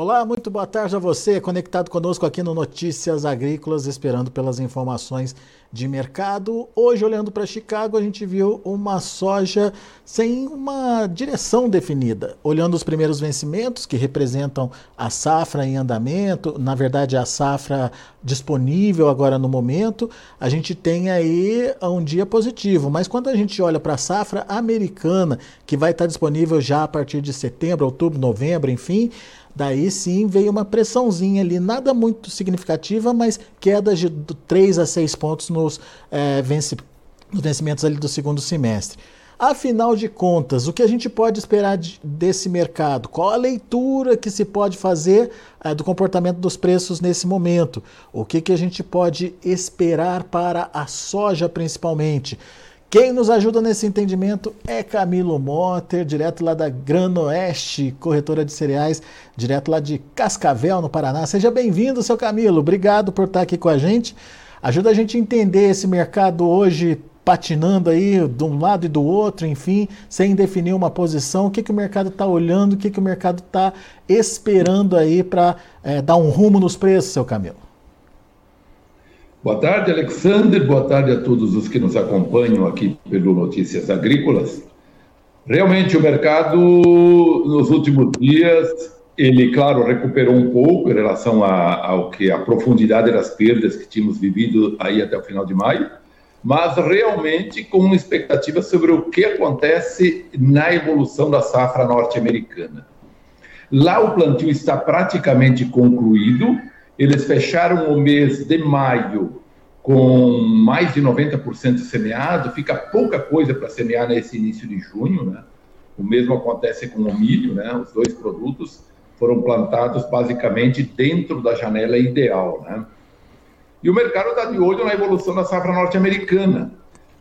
Olá, muito boa tarde a você, conectado conosco aqui no Notícias Agrícolas, esperando pelas informações de mercado. Hoje, olhando para Chicago, a gente viu uma soja sem uma direção definida. Olhando os primeiros vencimentos, que representam a safra em andamento, na verdade, a safra disponível agora no momento, a gente tem aí um dia positivo. Mas quando a gente olha para a safra americana, que vai estar disponível já a partir de setembro, outubro, novembro, enfim Daí sim veio uma pressãozinha ali, nada muito significativa, mas quedas de 3 a 6 pontos nos, é, vence, nos vencimentos ali do segundo semestre. Afinal de contas, o que a gente pode esperar de, desse mercado? Qual a leitura que se pode fazer é, do comportamento dos preços nesse momento? O que, que a gente pode esperar para a soja principalmente? Quem nos ajuda nesse entendimento é Camilo Motter, direto lá da Granoeste, corretora de cereais, direto lá de Cascavel, no Paraná. Seja bem-vindo, seu Camilo. Obrigado por estar aqui com a gente. Ajuda a gente a entender esse mercado hoje patinando aí de um lado e do outro, enfim, sem definir uma posição. O que, que o mercado está olhando, o que, que o mercado está esperando aí para é, dar um rumo nos preços, seu Camilo? Boa tarde, Alexander. Boa tarde a todos os que nos acompanham aqui pelo Notícias Agrícolas. Realmente, o mercado, nos últimos dias, ele, claro, recuperou um pouco em relação a, ao que a profundidade das perdas que tínhamos vivido aí até o final de maio, mas realmente com uma expectativa sobre o que acontece na evolução da safra norte-americana. Lá o plantio está praticamente concluído, eles fecharam o mês de maio com mais de 90% semeado, fica pouca coisa para semear nesse início de junho, né? O mesmo acontece com o milho, né? Os dois produtos foram plantados basicamente dentro da janela ideal, né? E o mercado está de olho na evolução da safra norte-americana.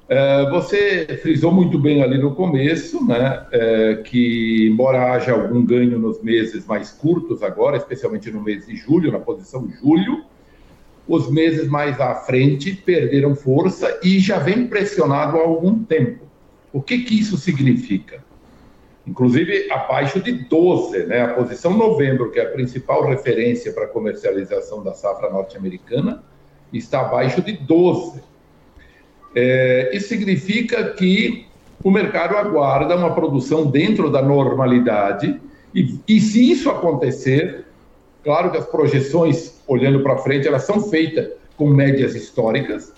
É, você frisou muito bem ali no começo, né, é, que embora haja algum ganho nos meses mais curtos agora, especialmente no mês de julho, na posição julho, os meses mais à frente perderam força e já vem pressionado há algum tempo. O que, que isso significa? Inclusive abaixo de 12, né, a posição novembro, que é a principal referência para a comercialização da safra norte-americana, está abaixo de 12. É, isso significa que o mercado aguarda uma produção dentro da normalidade, e, e se isso acontecer, claro que as projeções, olhando para frente, elas são feitas com médias históricas,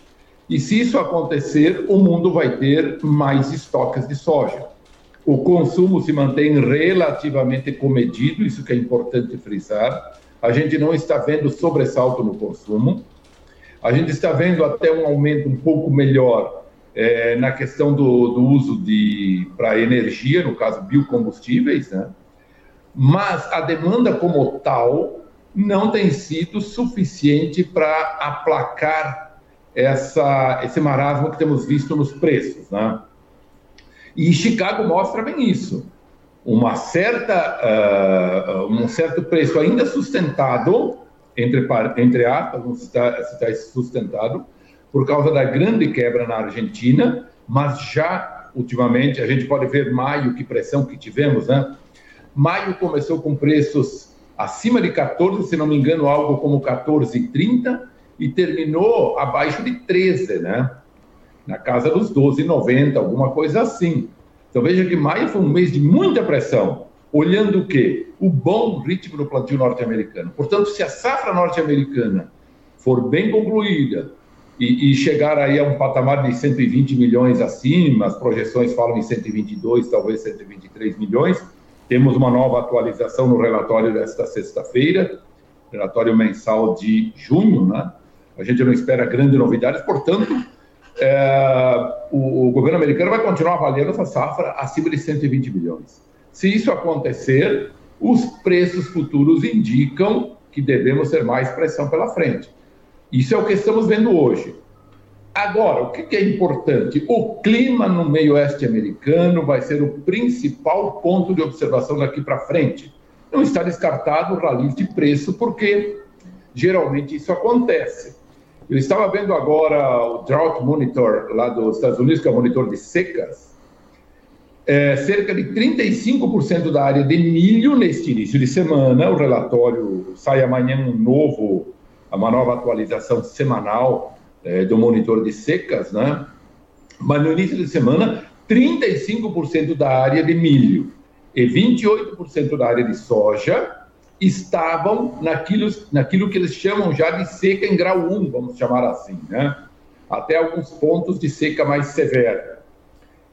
e se isso acontecer, o mundo vai ter mais estoques de soja. O consumo se mantém relativamente comedido, isso que é importante frisar. A gente não está vendo sobressalto no consumo. A gente está vendo até um aumento um pouco melhor é, na questão do, do uso de para energia, no caso biocombustíveis, né? Mas a demanda como tal não tem sido suficiente para aplacar essa, esse marasmo que temos visto nos preços, né? E Chicago mostra bem isso. Uma certa, uh, um certo preço ainda sustentado entre, entre aspas, não está, está sustentado por causa da grande quebra na Argentina, mas já ultimamente a gente pode ver maio que pressão que tivemos, né? Maio começou com preços acima de 14, se não me engano, algo como 14,30 e terminou abaixo de 13, né? Na casa dos 12,90, alguma coisa assim. Então veja que maio foi um mês de muita pressão olhando o quê? O bom ritmo do plantio norte-americano. Portanto, se a safra norte-americana for bem concluída e, e, chegar aí a um patamar de 120 milhões acima, as projeções falam em 122, talvez 123 milhões, temos uma nova atualização no relatório desta sexta-feira, relatório mensal de junho, né? A gente não espera grandes novidades, portanto, é, o, o governo americano vai continuar avaliando essa safra acima de 120 milhões. Se isso acontecer, os preços futuros indicam que devemos ter mais pressão pela frente. Isso é o que estamos vendo hoje. Agora, o que é importante? O clima no meio oeste americano vai ser o principal ponto de observação daqui para frente. Não está descartado o rally de preço, porque geralmente isso acontece. Eu estava vendo agora o Drought Monitor lá dos Estados Unidos, que é o monitor de secas, é, cerca de 35% da área de milho neste início de semana. O relatório sai amanhã um novo, uma nova atualização semanal é, do monitor de secas, né? Mas no início de semana, 35% da área de milho e 28% da área de soja estavam naquilo, naquilo que eles chamam já de seca em grau 1, vamos chamar assim, né? até alguns pontos de seca mais severa.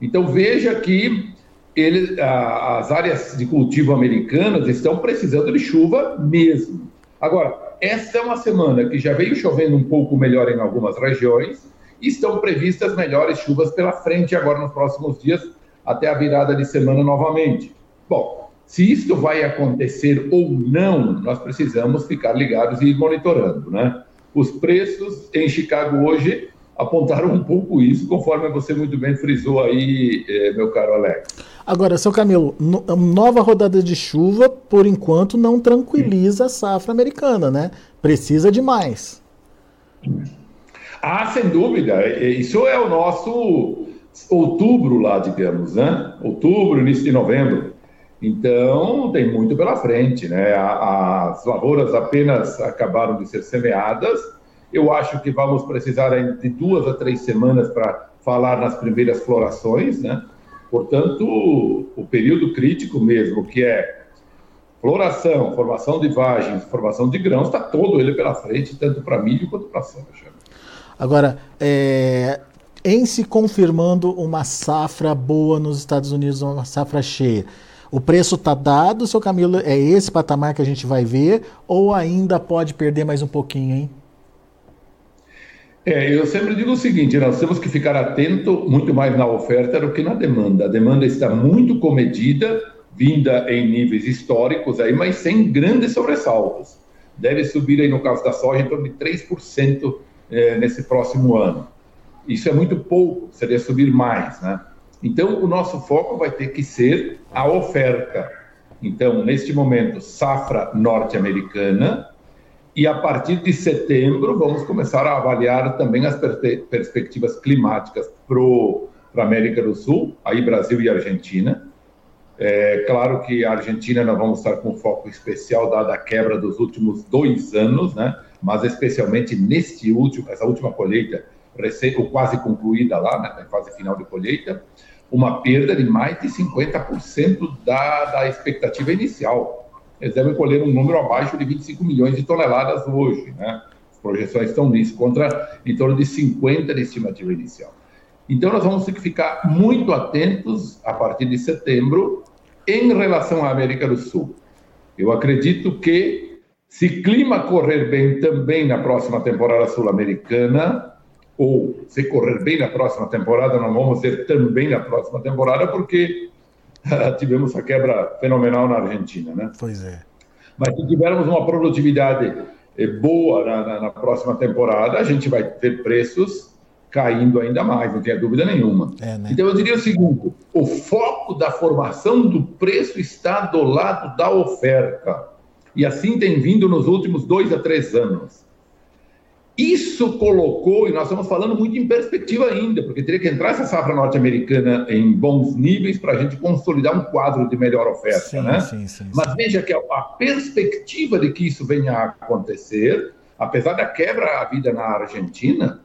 Então veja que ele, as áreas de cultivo americanas estão precisando de chuva mesmo. Agora, essa é uma semana que já veio chovendo um pouco melhor em algumas regiões e estão previstas melhores chuvas pela frente agora nos próximos dias, até a virada de semana novamente. Bom, se isto vai acontecer ou não, nós precisamos ficar ligados e ir monitorando, né? Os preços em Chicago hoje apontaram um pouco isso, conforme você muito bem frisou aí, eh, meu caro Alex. Agora, seu Camilo, no, nova rodada de chuva, por enquanto, não tranquiliza a safra americana, né? Precisa de mais. Ah, sem dúvida. Isso é o nosso outubro lá, digamos, né? Outubro, início de novembro. Então, tem muito pela frente, né? As lavouras apenas acabaram de ser semeadas. Eu acho que vamos precisar de duas a três semanas para falar nas primeiras florações, né? Portanto, o período crítico mesmo, que é floração, formação de vagens, formação de grãos, está todo ele pela frente, tanto para milho quanto para soja. Agora, é, em se confirmando uma safra boa nos Estados Unidos, uma safra cheia, o preço está dado, seu Camilo, é esse patamar que a gente vai ver, ou ainda pode perder mais um pouquinho, hein? É, eu sempre digo o seguinte: nós temos que ficar atento muito mais na oferta do que na demanda. A demanda está muito comedida, vinda em níveis históricos aí, mas sem grandes sobressaltos. Deve subir aí no caso da soja em torno de 3% é, nesse próximo ano. Isso é muito pouco, seria subir mais, né? Então, o nosso foco vai ter que ser a oferta. Então, neste momento, safra norte-americana, e a partir de setembro vamos começar a avaliar também as per perspectivas climáticas para a América do Sul, aí Brasil e Argentina. É claro que a Argentina nós vamos estar com foco especial dada a quebra dos últimos dois anos, né? Mas especialmente neste último, essa última colheita, ou quase concluída lá, né? fase final de colheita, uma perda de mais de 50% da, da expectativa inicial eles devem colher um número abaixo de 25 milhões de toneladas hoje, né? As projeções estão nisso, contra em torno de 50 de estimativa inicial. Então, nós vamos ter que ficar muito atentos a partir de setembro em relação à América do Sul. Eu acredito que, se clima correr bem também na próxima temporada sul-americana, ou se correr bem na próxima temporada, não vamos ter também na próxima temporada, porque tivemos a quebra fenomenal na Argentina, né? Pois é. Mas se tivermos uma produtividade eh, boa na, na, na, próxima temporada, a gente vai ter preços caindo ainda mais, não tenha dúvida nenhuma. É, né? Então eu diria o seguinte: o foco da formação do preço está do lado da oferta. E assim tem vindo nos últimos dois a três anos. Isso colocou, e nós estamos falando muito em perspectiva ainda, porque teria que entrar essa safra norte-americana em bons níveis para a gente consolidar um quadro de melhor oferta, sim, né? Sim, sim, Mas veja que a perspectiva de que isso venha a acontecer, apesar da quebra à vida na Argentina,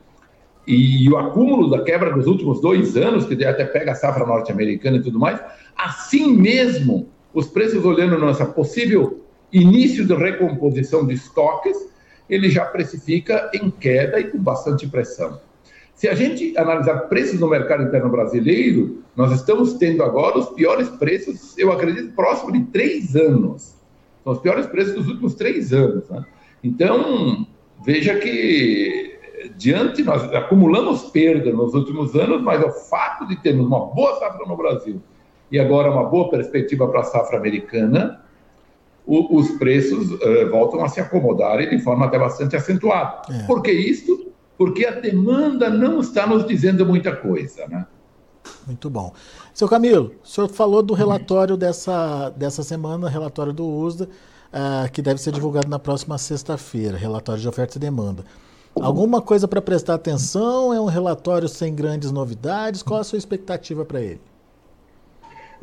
e o acúmulo da quebra dos últimos dois anos, que até pega a safra norte-americana e tudo mais, assim mesmo, os preços olhando nessa possível início de recomposição de estoques, ele já precifica em queda e com bastante pressão. Se a gente analisar preços no mercado interno brasileiro, nós estamos tendo agora os piores preços, eu acredito, próximo de três anos. São os piores preços dos últimos três anos. Né? Então, veja que, diante, nós acumulamos perda nos últimos anos, mas o fato de termos uma boa safra no Brasil e agora uma boa perspectiva para a safra americana, o, os preços uh, voltam a se acomodarem de forma até bastante acentuada. É. Por que isso? Porque a demanda não está nos dizendo muita coisa, né? Muito bom. Seu Camilo, o senhor falou do relatório dessa, dessa semana, relatório do USDA, uh, que deve ser divulgado na próxima sexta-feira, relatório de oferta e demanda. Alguma coisa para prestar atenção? É um relatório sem grandes novidades? Qual a sua expectativa para ele?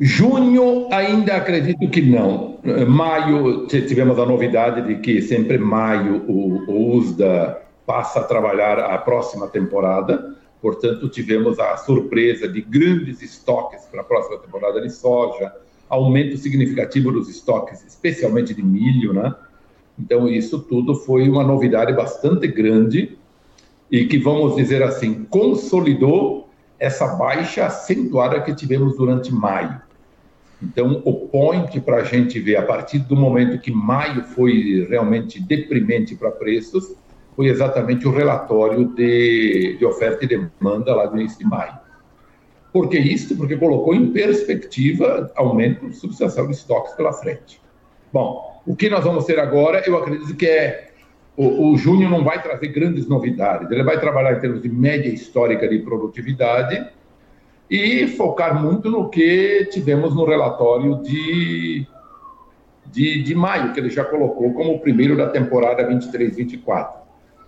Junho, ainda acredito que não. Maio, tivemos a novidade de que sempre maio o, o USDA passa a trabalhar a próxima temporada. Portanto, tivemos a surpresa de grandes estoques para a próxima temporada de soja, aumento significativo dos estoques, especialmente de milho, né? Então, isso tudo foi uma novidade bastante grande e que, vamos dizer assim, consolidou essa baixa acentuada que tivemos durante maio. Então, o point para a gente ver, a partir do momento que maio foi realmente deprimente para preços, foi exatamente o relatório de, de oferta e demanda lá no início de maio. Por que isso? Porque colocou em perspectiva aumento substancial de estoques pela frente. Bom, o que nós vamos ter agora, eu acredito que é. O, o junho não vai trazer grandes novidades, ele vai trabalhar em termos de média histórica de produtividade e focar muito no que tivemos no relatório de, de, de maio, que ele já colocou como o primeiro da temporada 23-24.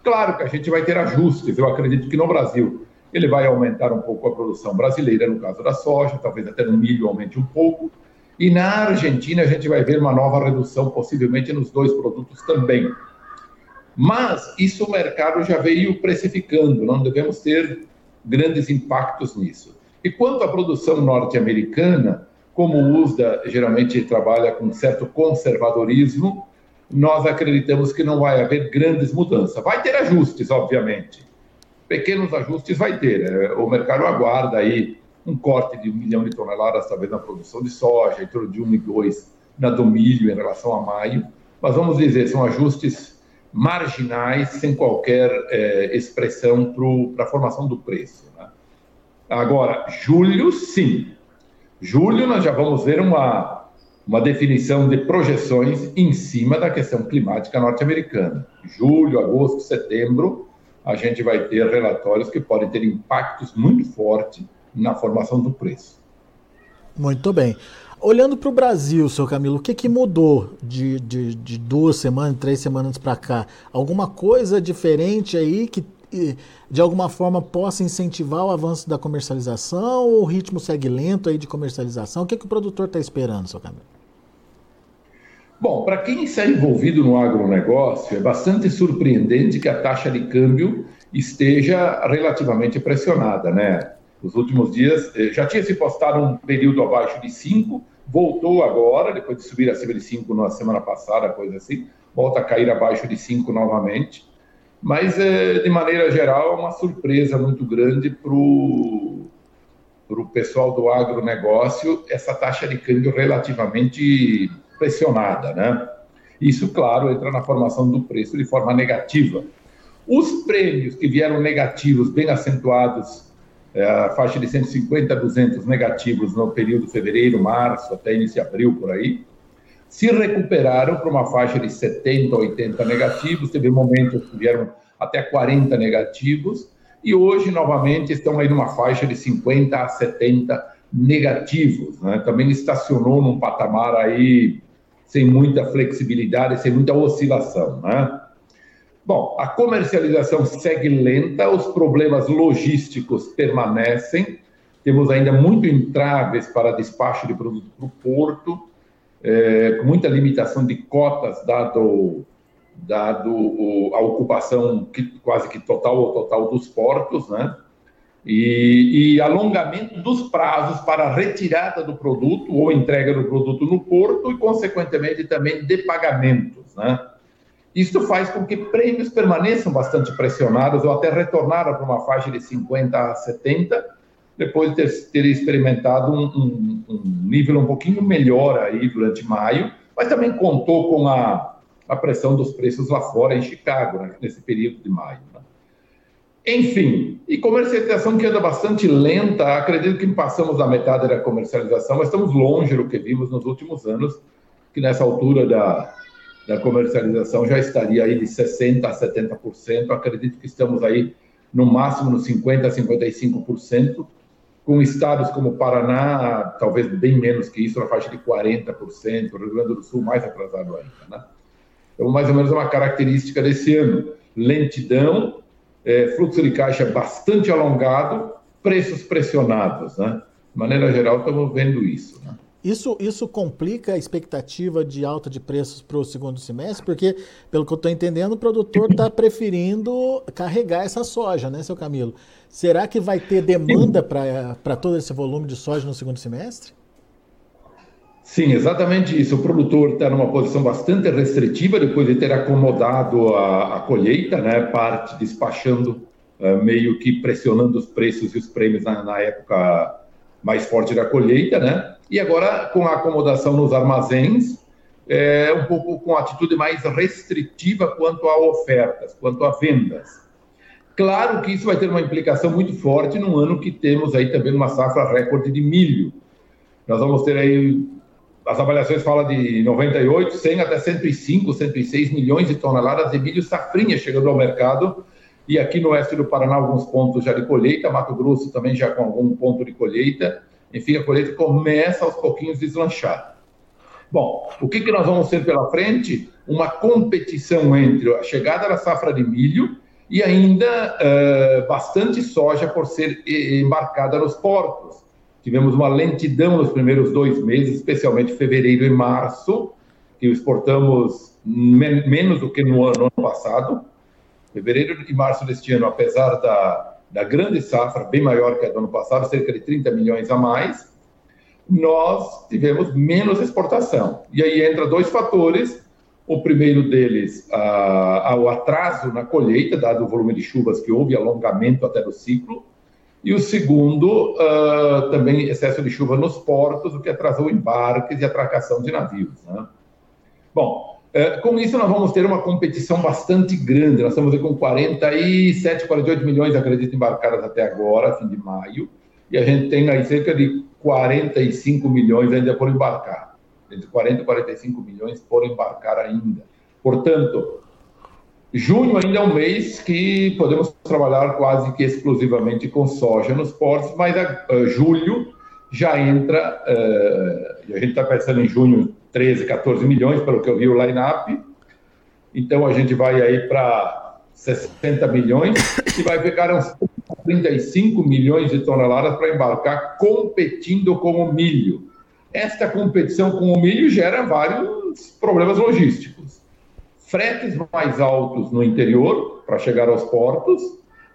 Claro que a gente vai ter ajustes, eu acredito que no Brasil ele vai aumentar um pouco a produção brasileira, no caso da soja, talvez até no milho aumente um pouco, e na Argentina a gente vai ver uma nova redução, possivelmente nos dois produtos também. Mas isso o mercado já veio precificando, não devemos ter grandes impactos nisso. E quanto à produção norte-americana, como o USDA geralmente trabalha com certo conservadorismo, nós acreditamos que não vai haver grandes mudanças. Vai ter ajustes, obviamente. Pequenos ajustes vai ter. É, o mercado aguarda aí um corte de um milhão de toneladas, talvez na produção de soja, em torno de um e dois na do milho em relação a maio. Mas vamos dizer, são ajustes marginais, sem qualquer é, expressão para a formação do preço. Agora, julho, sim. Julho, nós já vamos ver uma, uma definição de projeções em cima da questão climática norte-americana. Julho, agosto, setembro, a gente vai ter relatórios que podem ter impactos muito fortes na formação do preço. Muito bem. Olhando para o Brasil, seu Camilo, o que, que mudou de, de, de duas semanas, três semanas para cá? Alguma coisa diferente aí que de alguma forma possa incentivar o avanço da comercialização ou o ritmo segue lento aí de comercialização? O que, que o produtor está esperando, seu Camilo? Bom, para quem está envolvido no agronegócio, é bastante surpreendente que a taxa de câmbio esteja relativamente pressionada, né? Nos últimos dias, eh, já tinha se postado um período abaixo de 5, voltou agora, depois de subir acima de 5 na semana passada, coisa assim, volta a cair abaixo de 5 novamente. Mas, é, de maneira geral, é uma surpresa muito grande para o pessoal do agronegócio essa taxa de câmbio relativamente pressionada. Né? Isso, claro, entra na formação do preço de forma negativa. Os prêmios que vieram negativos, bem acentuados, é, a faixa de 150 a 200 negativos no período fevereiro, março, até início de abril, por aí, se recuperaram para uma faixa de 70, 80 negativos, teve momentos que vieram até 40 negativos, e hoje, novamente, estão aí numa faixa de 50 a 70 negativos. Né? Também estacionou num patamar aí sem muita flexibilidade, sem muita oscilação. Né? Bom, a comercialização segue lenta, os problemas logísticos permanecem, temos ainda muito entraves para despacho de produto para o porto, é, com muita limitação de cotas, dado, dado o, a ocupação que, quase que total ou total dos portos, né? E, e, alongamento dos prazos para retirada do produto ou entrega do produto no porto e, consequentemente, também de pagamentos, né? Isso faz com que prêmios permaneçam bastante pressionados ou até retornaram para uma faixa de 50 a 70, depois de ter, ter experimentado um, um, um, nível um pouquinho melhor aí durante maio, mas também contou com a, a pressão dos preços lá fora em Chicago, né, nesse período de maio. Né? Enfim, e comercialização que anda bastante lenta, acredito que passamos da metade da comercialização, mas estamos longe do que vimos nos últimos anos, que nessa altura da, da comercialização já estaria aí de 60% a 70%, acredito que estamos aí no máximo nos 50% a 55%, com estados como Paraná, talvez bem menos que isso, na faixa de 40%, o Rio Grande do Sul mais atrasado ainda. Né? Então, mais ou menos uma característica desse ano. Lentidão, é, fluxo de caixa bastante alongado, preços pressionados. Né? De maneira geral, estamos vendo isso. Né? Isso, isso complica a expectativa de alta de preços para o segundo semestre, porque, pelo que eu estou entendendo, o produtor está preferindo carregar essa soja, né, seu Camilo? Será que vai ter demanda para todo esse volume de soja no segundo semestre? Sim, exatamente isso. O produtor está numa posição bastante restritiva depois de ter acomodado a, a colheita, né? parte despachando, uh, meio que pressionando os preços e os prêmios na, na época mais forte da colheita, né? E agora, com a acomodação nos armazéns, é, um pouco com atitude mais restritiva quanto a ofertas, quanto a vendas. Claro que isso vai ter uma implicação muito forte num ano que temos aí também uma safra recorde de milho. Nós vamos ter aí, as avaliações falam de 98, 100 até 105, 106 milhões de toneladas de milho safrinha chegando ao mercado. E aqui no oeste do Paraná, alguns pontos já de colheita, Mato Grosso também já com algum ponto de colheita. Enfim, a colheita começa aos pouquinhos deslanchar. Bom, o que, que nós vamos ter pela frente? Uma competição entre a chegada da safra de milho e ainda uh, bastante soja por ser embarcada nos portos. Tivemos uma lentidão nos primeiros dois meses, especialmente fevereiro e março, que exportamos men menos do que no ano, no ano passado. Fevereiro e março deste ano, apesar da, da grande safra, bem maior que a do ano passado, cerca de 30 milhões a mais, nós tivemos menos exportação. E aí entra dois fatores. O primeiro deles, ah, o atraso na colheita, dado o volume de chuvas que houve, alongamento até do ciclo. E o segundo, ah, também excesso de chuva nos portos, o que atrasou embarques e atracação de navios. Né? Bom, é, com isso, nós vamos ter uma competição bastante grande. Nós estamos com 47, 48 milhões, acredito, embarcadas até agora, fim de maio, e a gente tem aí cerca de 45 milhões ainda por embarcar. Entre 40 e 45 milhões por embarcar ainda. Portanto, junho ainda é um mês que podemos trabalhar quase que exclusivamente com soja nos portos, mas a, a julho já entra, uh, a gente está pensando em junho 13, 14 milhões, pelo que eu vi o line-up. Então a gente vai aí para 60 milhões e vai pegar uns 35 milhões de toneladas para embarcar competindo com o milho. Esta competição com o milho gera vários problemas logísticos. Fretes mais altos no interior para chegar aos portos,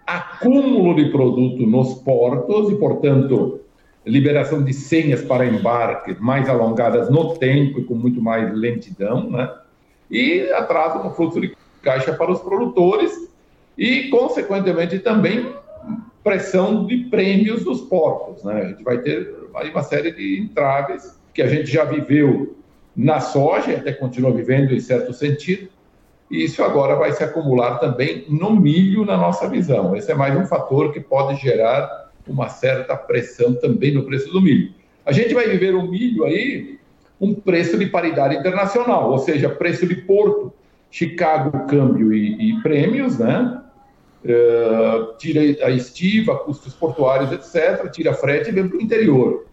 acúmulo de produto nos portos e, portanto, liberação de senhas para embarques mais alongadas no tempo e com muito mais lentidão, né? E atraso no fluxo de caixa para os produtores e, consequentemente, também pressão de prêmios dos portos, né? A gente vai ter aí uma série de entraves que a gente já viveu na soja, até continua vivendo em certo sentido, e isso agora vai se acumular também no milho, na nossa visão. Esse é mais um fator que pode gerar uma certa pressão também no preço do milho. A gente vai viver o milho aí um preço de paridade internacional, ou seja, preço de porto, Chicago, câmbio e, e prêmios, né? Uh, tira a estiva, custos portuários, etc., tira frete e vem para o interior.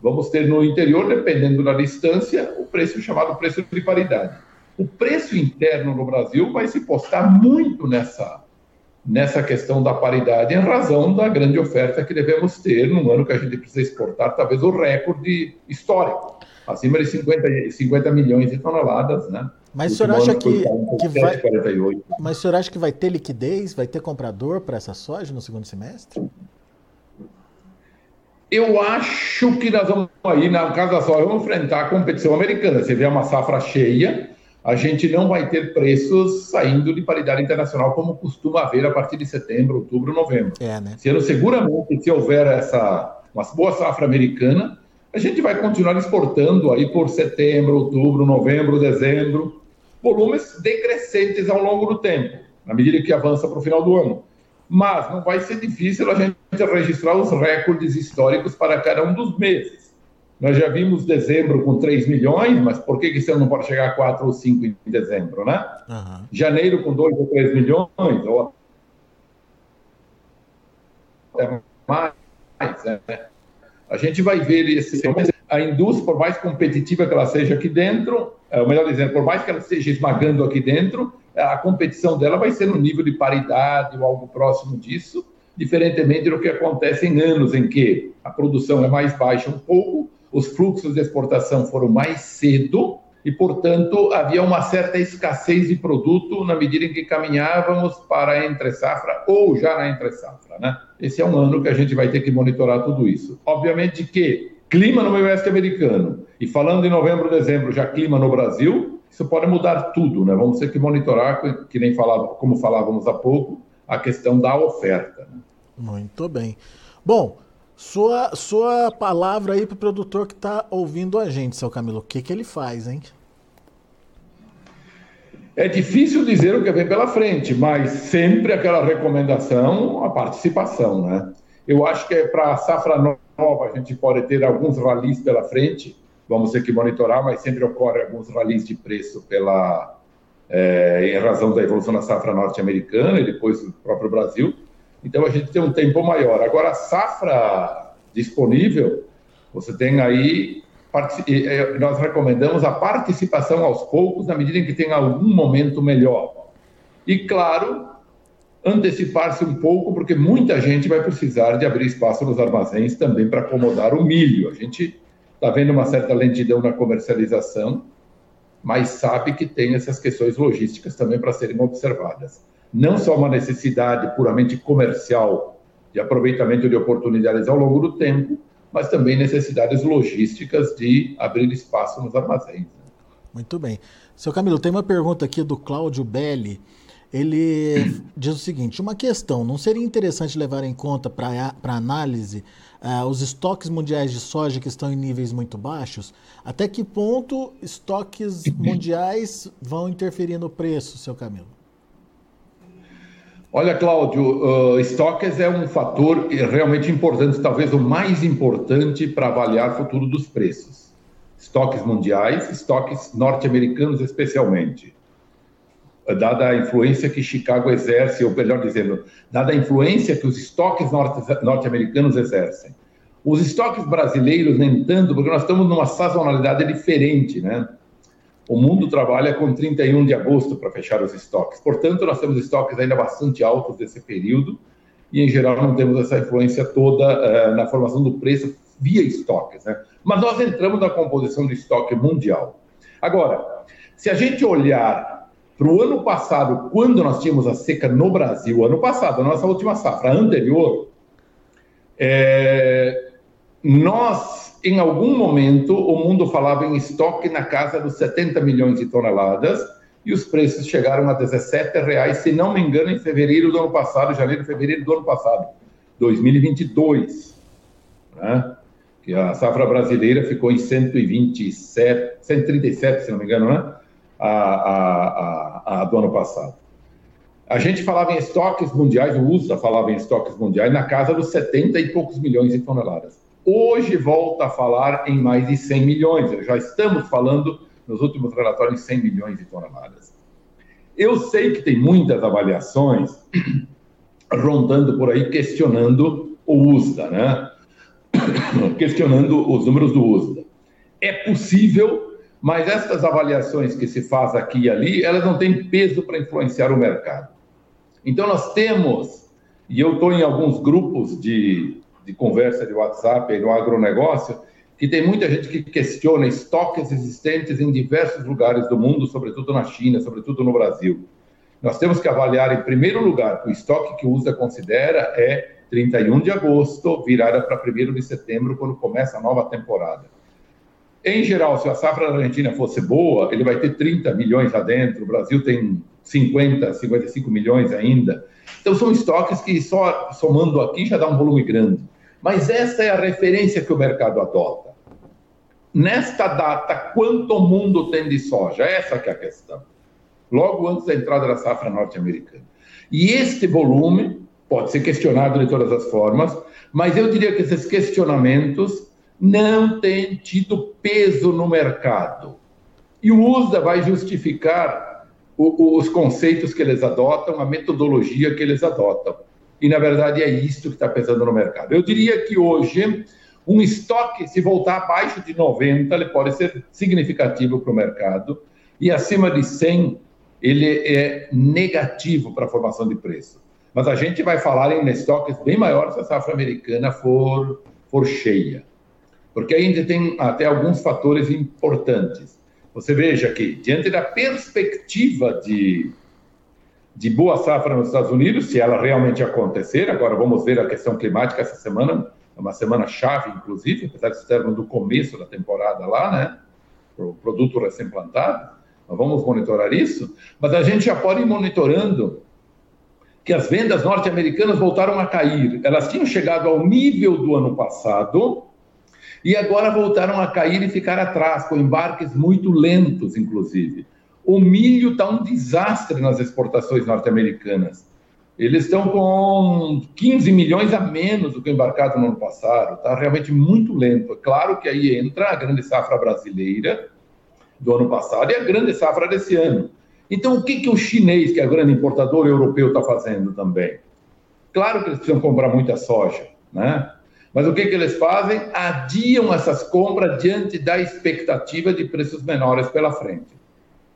Vamos ter no interior, dependendo da distância, o preço chamado preço de paridade. O preço interno no Brasil vai se postar muito nessa, nessa questão da paridade, em razão da grande oferta que devemos ter num ano que a gente precisa exportar, talvez o recorde histórico, acima de 50, 50 milhões de toneladas, né? Mas o senhor acha que, que vai, mas o senhor acha que vai ter liquidez, vai ter comprador para essa soja no segundo semestre? Eu acho que nós vamos aí, na casa da soja, vamos enfrentar a competição americana. Você vê uma safra cheia, a gente não vai ter preços saindo de paridade internacional como costuma haver a partir de setembro, outubro, novembro. É, né? Sendo seguramente, se houver essa uma boa safra americana, a gente vai continuar exportando aí por setembro, outubro, novembro, dezembro, volumes decrescentes ao longo do tempo, na medida que avança para o final do ano. Mas não vai ser difícil a gente registrar os recordes históricos para cada um dos meses. Nós já vimos dezembro com 3 milhões, mas por que, que você não pode chegar a 4 ou 5 em dezembro, né? Uhum. Janeiro com 2 ou 3 milhões, ou até mais. É. A gente vai ver esse a indústria, por mais competitiva que ela seja aqui dentro, é, ou melhor dizendo, por mais que ela esteja esmagando aqui dentro, a competição dela vai ser no nível de paridade ou algo próximo disso, diferentemente do que acontece em anos em que a produção é mais baixa um pouco, os fluxos de exportação foram mais cedo e, portanto, havia uma certa escassez de produto na medida em que caminhávamos para a entre-safra ou já na entre-safra. Né? Esse é um ano que a gente vai ter que monitorar tudo isso. Obviamente que clima no meio oeste americano e falando em novembro, dezembro, já clima no Brasil, isso pode mudar tudo, né? Vamos ter que monitorar, que nem falava, como falávamos há pouco, a questão da oferta. Né? Muito bem. Bom, sua, sua palavra aí para o produtor que está ouvindo a gente, seu Camilo. O que, que ele faz, hein? É difícil dizer o que vem pela frente, mas sempre aquela recomendação, a participação, né? Eu acho que é para a safra nova a gente pode ter alguns ralis pela frente, vamos ter que monitorar, mas sempre ocorre alguns ralis de preço pela, é, em razão da evolução da safra norte-americana e depois do próprio Brasil. Então a gente tem um tempo maior. Agora, a safra disponível, você tem aí. Nós recomendamos a participação aos poucos, na medida em que tem algum momento melhor. E, claro, antecipar-se um pouco, porque muita gente vai precisar de abrir espaço nos armazéns também para acomodar o milho. A gente está vendo uma certa lentidão na comercialização, mas sabe que tem essas questões logísticas também para serem observadas não só uma necessidade puramente comercial de aproveitamento de oportunidades ao longo do tempo, mas também necessidades logísticas de abrir espaço nos armazéns. Muito bem. Seu Camilo, tem uma pergunta aqui do Cláudio Belli. Ele diz o seguinte: uma questão, não seria interessante levar em conta para análise uh, os estoques mundiais de soja que estão em níveis muito baixos? Até que ponto estoques mundiais vão interferir no preço, seu Camilo? Olha, Cláudio, uh, estoques é um fator realmente importante, talvez o mais importante para avaliar o futuro dos preços. Estoques mundiais, estoques norte-americanos especialmente. Dada a influência que Chicago exerce, ou melhor dizendo, dada a influência que os estoques norte-americanos exercem. Os estoques brasileiros, nem tanto, porque nós estamos numa sazonalidade diferente, né? O mundo trabalha com 31 de agosto para fechar os estoques. Portanto, nós temos estoques ainda bastante altos desse período e, em geral, não temos essa influência toda uh, na formação do preço via estoques. Né? Mas nós entramos na composição do estoque mundial. Agora, se a gente olhar para o ano passado, quando nós tínhamos a seca no Brasil, ano passado, a nossa última safra anterior, é, nós em algum momento, o mundo falava em estoque na casa dos 70 milhões de toneladas e os preços chegaram a 17 reais, se não me engano, em fevereiro do ano passado, janeiro, fevereiro do ano passado, 2022. Né? Que a safra brasileira ficou em 127, 137, se não me engano, né? A, a, a, do ano passado. A gente falava em estoques mundiais, o USA falava em estoques mundiais na casa dos 70 e poucos milhões de toneladas. Hoje volta a falar em mais de 100 milhões. Já estamos falando, nos últimos relatórios, em 100 milhões de toneladas. Eu sei que tem muitas avaliações rondando por aí, questionando o USDA, né? questionando os números do USDA. É possível, mas essas avaliações que se faz aqui e ali, elas não têm peso para influenciar o mercado. Então nós temos, e eu estou em alguns grupos de de conversa de WhatsApp no agronegócio, que tem muita gente que questiona estoques existentes em diversos lugares do mundo, sobretudo na China, sobretudo no Brasil. Nós temos que avaliar, em primeiro lugar, o estoque que o USA considera é 31 de agosto, virada para 1 de setembro, quando começa a nova temporada. Em geral, se a safra Argentina fosse boa, ele vai ter 30 milhões lá dentro, o Brasil tem 50, 55 milhões ainda. Então, são estoques que só somando aqui já dá um volume grande. Mas essa é a referência que o mercado adota. Nesta data, quanto o mundo tem de soja? Essa que é a questão. Logo antes da entrada da safra norte-americana. E este volume pode ser questionado de todas as formas, mas eu diria que esses questionamentos não têm tido peso no mercado. E o USDA vai justificar o, os conceitos que eles adotam, a metodologia que eles adotam e na verdade é isso que está pesando no mercado. Eu diria que hoje um estoque, se voltar abaixo de 90, ele pode ser significativo para o mercado e acima de 100 ele é negativo para a formação de preço. Mas a gente vai falar em estoques bem maiores se a safra americana for, for cheia. Porque ainda tem até alguns fatores importantes. Você veja que, diante da perspectiva de, de boa safra nos Estados Unidos, se ela realmente acontecer, agora vamos ver a questão climática essa semana, é uma semana chave, inclusive, apesar de estarmos no começo da temporada lá, né? O produto recém-plantado, nós vamos monitorar isso, mas a gente já pode ir monitorando que as vendas norte-americanas voltaram a cair. Elas tinham chegado ao nível do ano passado e agora voltaram a cair e ficar atrás, com embarques muito lentos, inclusive. O milho está um desastre nas exportações norte-americanas. Eles estão com 15 milhões a menos do que embarcado no ano passado. Está realmente muito lento. É claro que aí entra a grande safra brasileira do ano passado e a grande safra desse ano. Então, o que, que o chinês, que é o grande importador europeu, está fazendo também? Claro que eles precisam comprar muita soja, né? Mas o que, que eles fazem? Adiam essas compras diante da expectativa de preços menores pela frente.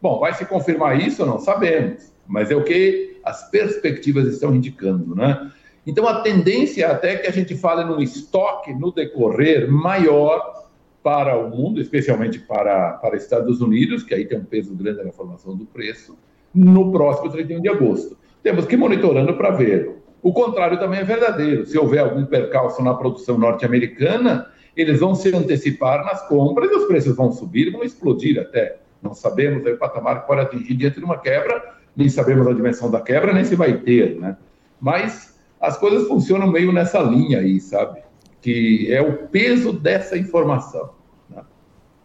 Bom, vai se confirmar isso? Não sabemos, mas é o que as perspectivas estão indicando, né? Então, a tendência é até que a gente fale num estoque no decorrer maior para o mundo, especialmente para, para Estados Unidos, que aí tem um peso grande na formação do preço, no próximo 31 de agosto. Temos que ir monitorando para ver. O contrário também é verdadeiro. Se houver algum percalço na produção norte-americana, eles vão se antecipar nas compras e os preços vão subir, vão explodir até. Não sabemos aí o patamar que pode atingir diante de uma quebra, nem sabemos a dimensão da quebra, nem se vai ter, né? Mas as coisas funcionam meio nessa linha aí, sabe? Que é o peso dessa informação. Né?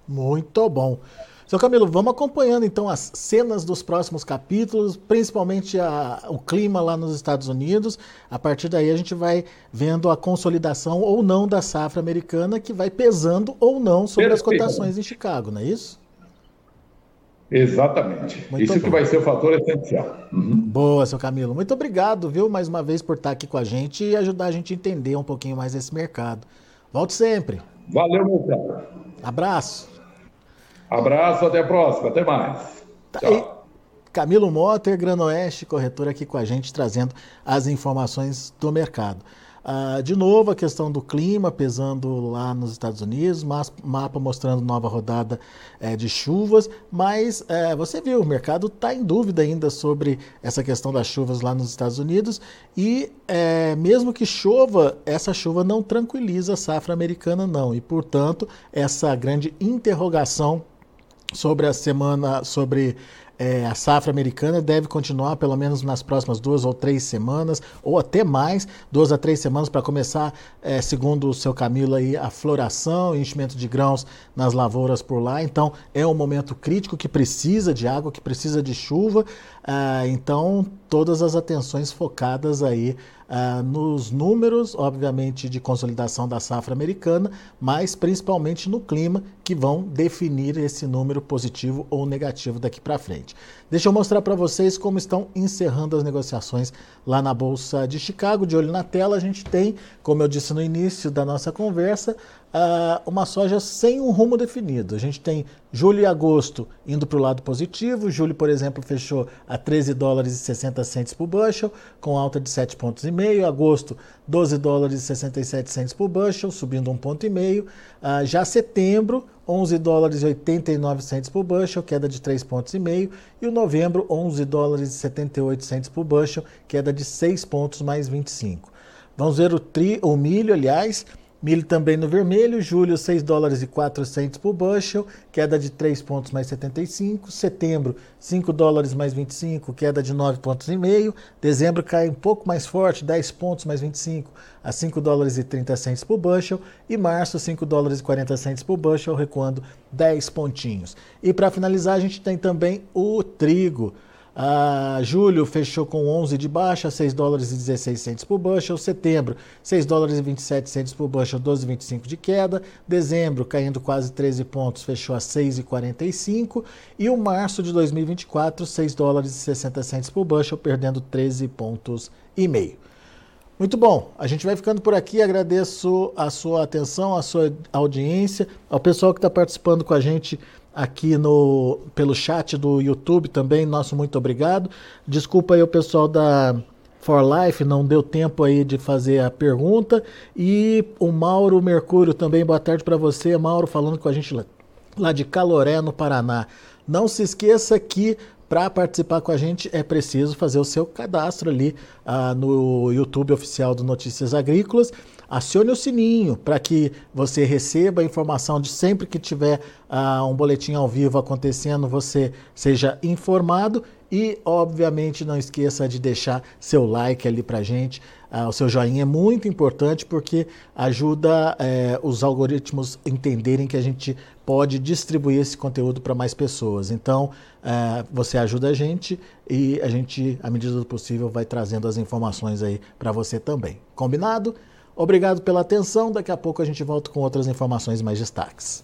Muito bom. Seu Camilo, vamos acompanhando então as cenas dos próximos capítulos, principalmente a, o clima lá nos Estados Unidos. A partir daí a gente vai vendo a consolidação ou não da safra americana, que vai pesando ou não sobre Perfeito. as cotações em Chicago, não é isso? Exatamente. Muito isso bom. que vai ser o fator essencial. Uhum. Boa, seu Camilo. Muito obrigado, viu, mais uma vez por estar aqui com a gente e ajudar a gente a entender um pouquinho mais esse mercado. Volte sempre. Valeu, meu cara. Abraço. Abraço, até a próxima, até mais. Tá Tchau. Camilo Motter, Granoeste, corretor aqui com a gente, trazendo as informações do mercado. Ah, de novo, a questão do clima pesando lá nos Estados Unidos, mas, mapa mostrando nova rodada é, de chuvas, mas é, você viu, o mercado está em dúvida ainda sobre essa questão das chuvas lá nos Estados Unidos e é, mesmo que chova, essa chuva não tranquiliza a safra americana, não, e portanto, essa grande interrogação sobre a semana, sobre é, a safra americana deve continuar pelo menos nas próximas duas ou três semanas, ou até mais, duas a três semanas para começar, é, segundo o seu Camilo, aí, a floração enchimento de grãos nas lavouras por lá. Então é um momento crítico que precisa de água, que precisa de chuva. Ah, então todas as atenções focadas aí uh, nos números, obviamente, de consolidação da safra americana, mas principalmente no clima, que vão definir esse número positivo ou negativo daqui para frente. Deixa eu mostrar para vocês como estão encerrando as negociações lá na Bolsa de Chicago. De olho na tela, a gente tem, como eu disse no início da nossa conversa, uh, uma soja sem um rumo definido. A gente tem julho e agosto indo para o lado positivo. Julho, por exemplo, fechou a 13 dólares e 60 centes por bushel, com alta de 7 pontos e meio. Agosto, 12 dólares e 67 centes por bushel, subindo um ponto meio. Uh, já setembro, 11 dólares e 89 centes por bushel, queda de 3 pontos e e o novembro 11 dólares e 78 centes por bushel, queda de 6 pontos mais 25. Vamos ver o, tri, o milho, aliás, Milho também no vermelho, julho 6 dólares e 400 por bushel, queda de 3 pontos mais 75. Setembro 5 dólares mais 25, queda de 9 pontos e meio. Dezembro cai um pouco mais forte, 10 pontos mais 25 a 5 dólares e 30 centes por bushel. E março 5 dólares e 40 centes por bushel, recuando 10 pontinhos. E para finalizar a gente tem também o trigo. Ah, julho fechou com 11 de baixa, 6 dólares e 16 centos por bushel. Setembro, 6 dólares e 27 centos por bushel, 12,25 de queda. Dezembro, caindo quase 13 pontos, fechou a 6,45. E o março de 2024, 6 dólares e 60 centos por bushel, perdendo 13 pontos e meio. Muito bom, a gente vai ficando por aqui. Agradeço a sua atenção, a sua audiência, ao pessoal que está participando com a gente aqui no pelo chat do YouTube também. Nosso muito obrigado. Desculpa aí o pessoal da for Life, não deu tempo aí de fazer a pergunta. E o Mauro Mercúrio também, boa tarde para você, Mauro, falando com a gente lá, lá de Caloré, no Paraná. Não se esqueça que para participar com a gente é preciso fazer o seu cadastro ali ah, no YouTube oficial do Notícias Agrícolas. Acione o sininho para que você receba a informação de sempre que tiver ah, um boletim ao vivo acontecendo, você seja informado. E, obviamente, não esqueça de deixar seu like ali para gente. Ah, o seu joinha é muito importante porque ajuda eh, os algoritmos entenderem que a gente pode distribuir esse conteúdo para mais pessoas. Então, eh, você ajuda a gente e a gente, à medida do possível, vai trazendo as informações aí para você também. Combinado? Obrigado pela atenção. Daqui a pouco a gente volta com outras informações mais destaques.